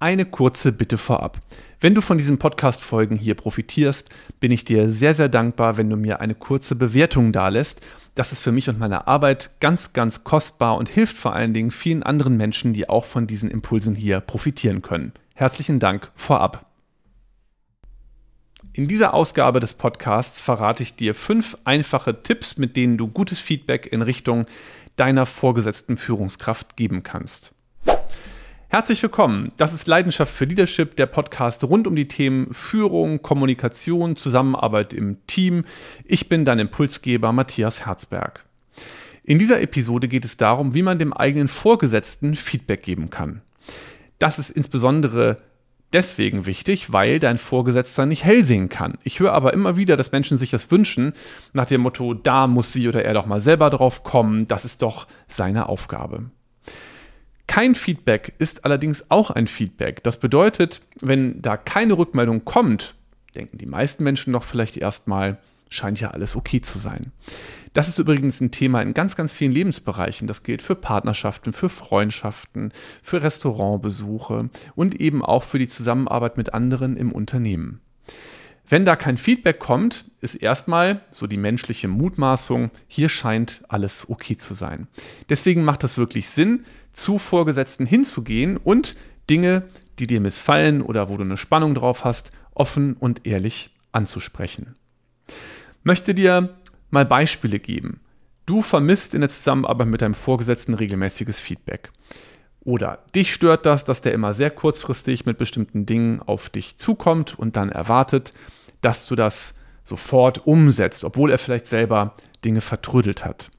Eine kurze Bitte vorab. Wenn du von diesen Podcast-Folgen hier profitierst, bin ich dir sehr, sehr dankbar, wenn du mir eine kurze Bewertung dalässt. Das ist für mich und meine Arbeit ganz, ganz kostbar und hilft vor allen Dingen vielen anderen Menschen, die auch von diesen Impulsen hier profitieren können. Herzlichen Dank vorab. In dieser Ausgabe des Podcasts verrate ich dir fünf einfache Tipps, mit denen du gutes Feedback in Richtung deiner vorgesetzten Führungskraft geben kannst. Herzlich willkommen. Das ist Leidenschaft für Leadership, der Podcast rund um die Themen Führung, Kommunikation, Zusammenarbeit im Team. Ich bin dein Impulsgeber Matthias Herzberg. In dieser Episode geht es darum, wie man dem eigenen Vorgesetzten Feedback geben kann. Das ist insbesondere deswegen wichtig, weil dein Vorgesetzter nicht hell sehen kann. Ich höre aber immer wieder, dass Menschen sich das wünschen, nach dem Motto, da muss sie oder er doch mal selber drauf kommen, das ist doch seine Aufgabe. Kein Feedback ist allerdings auch ein Feedback. Das bedeutet, wenn da keine Rückmeldung kommt, denken die meisten Menschen doch vielleicht erstmal, scheint ja alles okay zu sein. Das ist übrigens ein Thema in ganz, ganz vielen Lebensbereichen. Das gilt für Partnerschaften, für Freundschaften, für Restaurantbesuche und eben auch für die Zusammenarbeit mit anderen im Unternehmen. Wenn da kein Feedback kommt, ist erstmal so die menschliche Mutmaßung, hier scheint alles okay zu sein. Deswegen macht das wirklich Sinn, zu Vorgesetzten hinzugehen und Dinge, die dir missfallen oder wo du eine Spannung drauf hast, offen und ehrlich anzusprechen. Möchte dir mal Beispiele geben. Du vermisst in der Zusammenarbeit mit deinem Vorgesetzten regelmäßiges Feedback. Oder dich stört das, dass der immer sehr kurzfristig mit bestimmten Dingen auf dich zukommt und dann erwartet, dass du das sofort umsetzt, obwohl er vielleicht selber Dinge vertrödelt hat.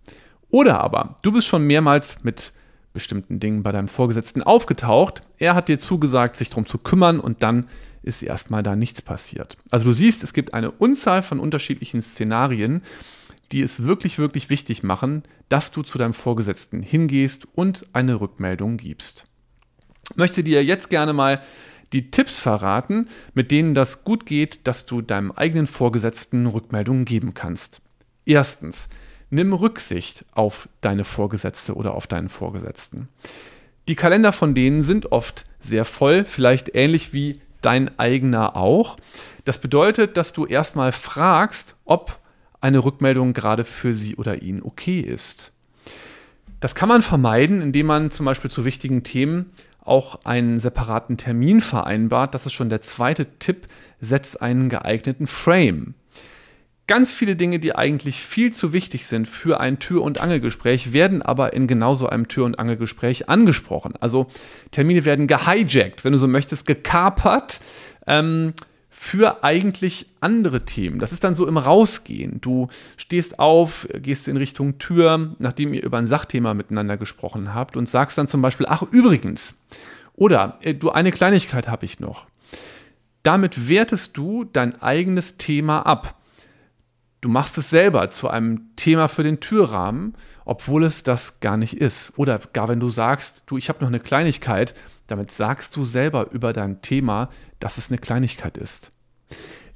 Oder aber du bist schon mehrmals mit bestimmten Dingen bei deinem Vorgesetzten aufgetaucht, er hat dir zugesagt, sich darum zu kümmern und dann ist erstmal da nichts passiert. Also du siehst, es gibt eine Unzahl von unterschiedlichen Szenarien, die es wirklich, wirklich wichtig machen, dass du zu deinem Vorgesetzten hingehst und eine Rückmeldung gibst. Ich möchte dir jetzt gerne mal die Tipps verraten, mit denen das gut geht, dass du deinem eigenen Vorgesetzten Rückmeldungen geben kannst. Erstens, nimm Rücksicht auf deine Vorgesetzte oder auf deinen Vorgesetzten. Die Kalender von denen sind oft sehr voll, vielleicht ähnlich wie dein eigener auch. Das bedeutet, dass du erstmal fragst, ob eine Rückmeldung gerade für sie oder ihn okay ist. Das kann man vermeiden, indem man zum Beispiel zu wichtigen Themen auch einen separaten Termin vereinbart. Das ist schon der zweite Tipp. Setzt einen geeigneten Frame. Ganz viele Dinge, die eigentlich viel zu wichtig sind für ein Tür- und Angelgespräch, werden aber in genauso einem Tür- und Angelgespräch angesprochen. Also Termine werden gehijackt, wenn du so möchtest, gekapert. Ähm, für eigentlich andere Themen. Das ist dann so im Rausgehen. Du stehst auf, gehst in Richtung Tür, nachdem ihr über ein Sachthema miteinander gesprochen habt und sagst dann zum Beispiel, ach übrigens, oder äh, du, eine Kleinigkeit habe ich noch. Damit wertest du dein eigenes Thema ab. Du machst es selber zu einem Thema für den Türrahmen, obwohl es das gar nicht ist. Oder gar wenn du sagst, du, ich habe noch eine Kleinigkeit, damit sagst du selber über dein Thema, dass es eine Kleinigkeit ist.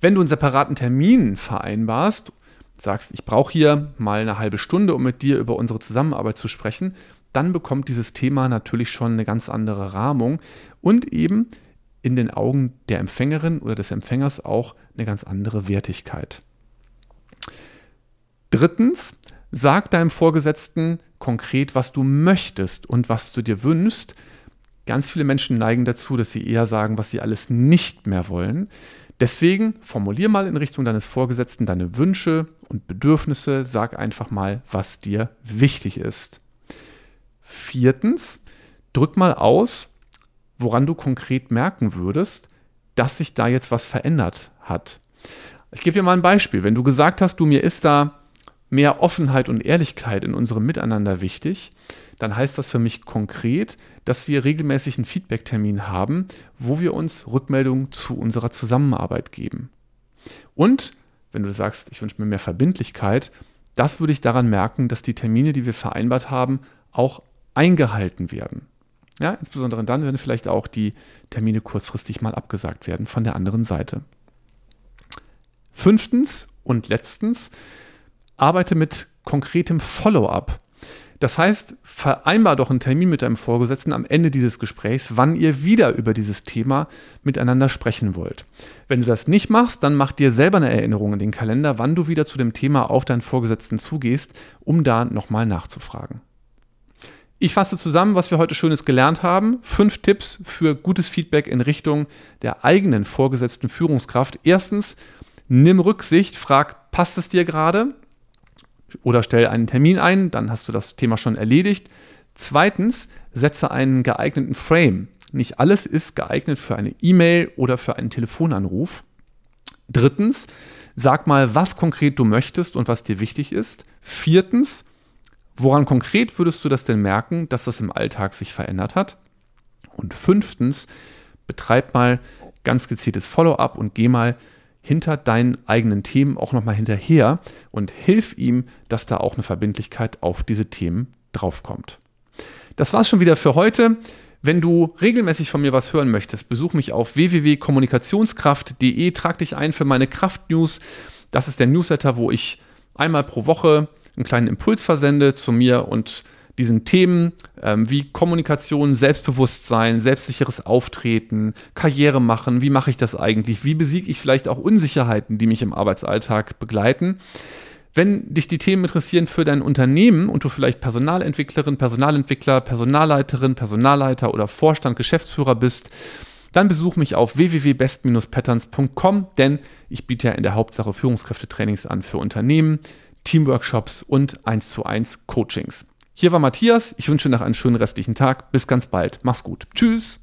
Wenn du einen separaten Termin vereinbarst, sagst, ich brauche hier mal eine halbe Stunde, um mit dir über unsere Zusammenarbeit zu sprechen, dann bekommt dieses Thema natürlich schon eine ganz andere Rahmung und eben in den Augen der Empfängerin oder des Empfängers auch eine ganz andere Wertigkeit. Drittens, sag deinem Vorgesetzten konkret, was du möchtest und was du dir wünschst, Ganz viele Menschen neigen dazu, dass sie eher sagen, was sie alles nicht mehr wollen. Deswegen formulier mal in Richtung deines Vorgesetzten deine Wünsche und Bedürfnisse. Sag einfach mal, was dir wichtig ist. Viertens, drück mal aus, woran du konkret merken würdest, dass sich da jetzt was verändert hat. Ich gebe dir mal ein Beispiel. Wenn du gesagt hast, du mir ist da mehr Offenheit und Ehrlichkeit in unserem Miteinander wichtig, dann heißt das für mich konkret, dass wir regelmäßig einen Feedback-Termin haben, wo wir uns Rückmeldungen zu unserer Zusammenarbeit geben. Und wenn du sagst, ich wünsche mir mehr Verbindlichkeit, das würde ich daran merken, dass die Termine, die wir vereinbart haben, auch eingehalten werden. Ja, insbesondere dann, wenn vielleicht auch die Termine kurzfristig mal abgesagt werden von der anderen Seite. Fünftens und letztens, arbeite mit konkretem Follow-up. Das heißt, vereinbar doch einen Termin mit deinem Vorgesetzten am Ende dieses Gesprächs, wann ihr wieder über dieses Thema miteinander sprechen wollt. Wenn du das nicht machst, dann mach dir selber eine Erinnerung in den Kalender, wann du wieder zu dem Thema auf deinen Vorgesetzten zugehst, um da nochmal nachzufragen. Ich fasse zusammen, was wir heute Schönes gelernt haben. Fünf Tipps für gutes Feedback in Richtung der eigenen vorgesetzten Führungskraft. Erstens, nimm Rücksicht, frag, passt es dir gerade? Oder stell einen Termin ein, dann hast du das Thema schon erledigt. Zweitens, setze einen geeigneten Frame. Nicht alles ist geeignet für eine E-Mail oder für einen Telefonanruf. Drittens, sag mal, was konkret du möchtest und was dir wichtig ist. Viertens, woran konkret würdest du das denn merken, dass das im Alltag sich verändert hat? Und fünftens, betreib mal ganz gezieltes Follow-up und geh mal hinter deinen eigenen Themen auch nochmal hinterher und hilf ihm, dass da auch eine Verbindlichkeit auf diese Themen draufkommt. Das war's schon wieder für heute. Wenn du regelmäßig von mir was hören möchtest, besuch mich auf www.kommunikationskraft.de, trag dich ein für meine Kraft-News. Das ist der Newsletter, wo ich einmal pro Woche einen kleinen Impuls versende zu mir und diesen Themen ähm, wie Kommunikation, Selbstbewusstsein, selbstsicheres Auftreten, Karriere machen, wie mache ich das eigentlich, wie besiege ich vielleicht auch Unsicherheiten, die mich im Arbeitsalltag begleiten. Wenn dich die Themen interessieren für dein Unternehmen und du vielleicht Personalentwicklerin, Personalentwickler, Personalleiterin, Personalleiter oder Vorstand, Geschäftsführer bist, dann besuch mich auf www.best-patterns.com, denn ich biete ja in der Hauptsache Führungskräftetrainings an für Unternehmen, Teamworkshops und 1 zu 1 Coachings. Hier war Matthias. Ich wünsche noch einen schönen restlichen Tag. Bis ganz bald. Mach's gut. Tschüss.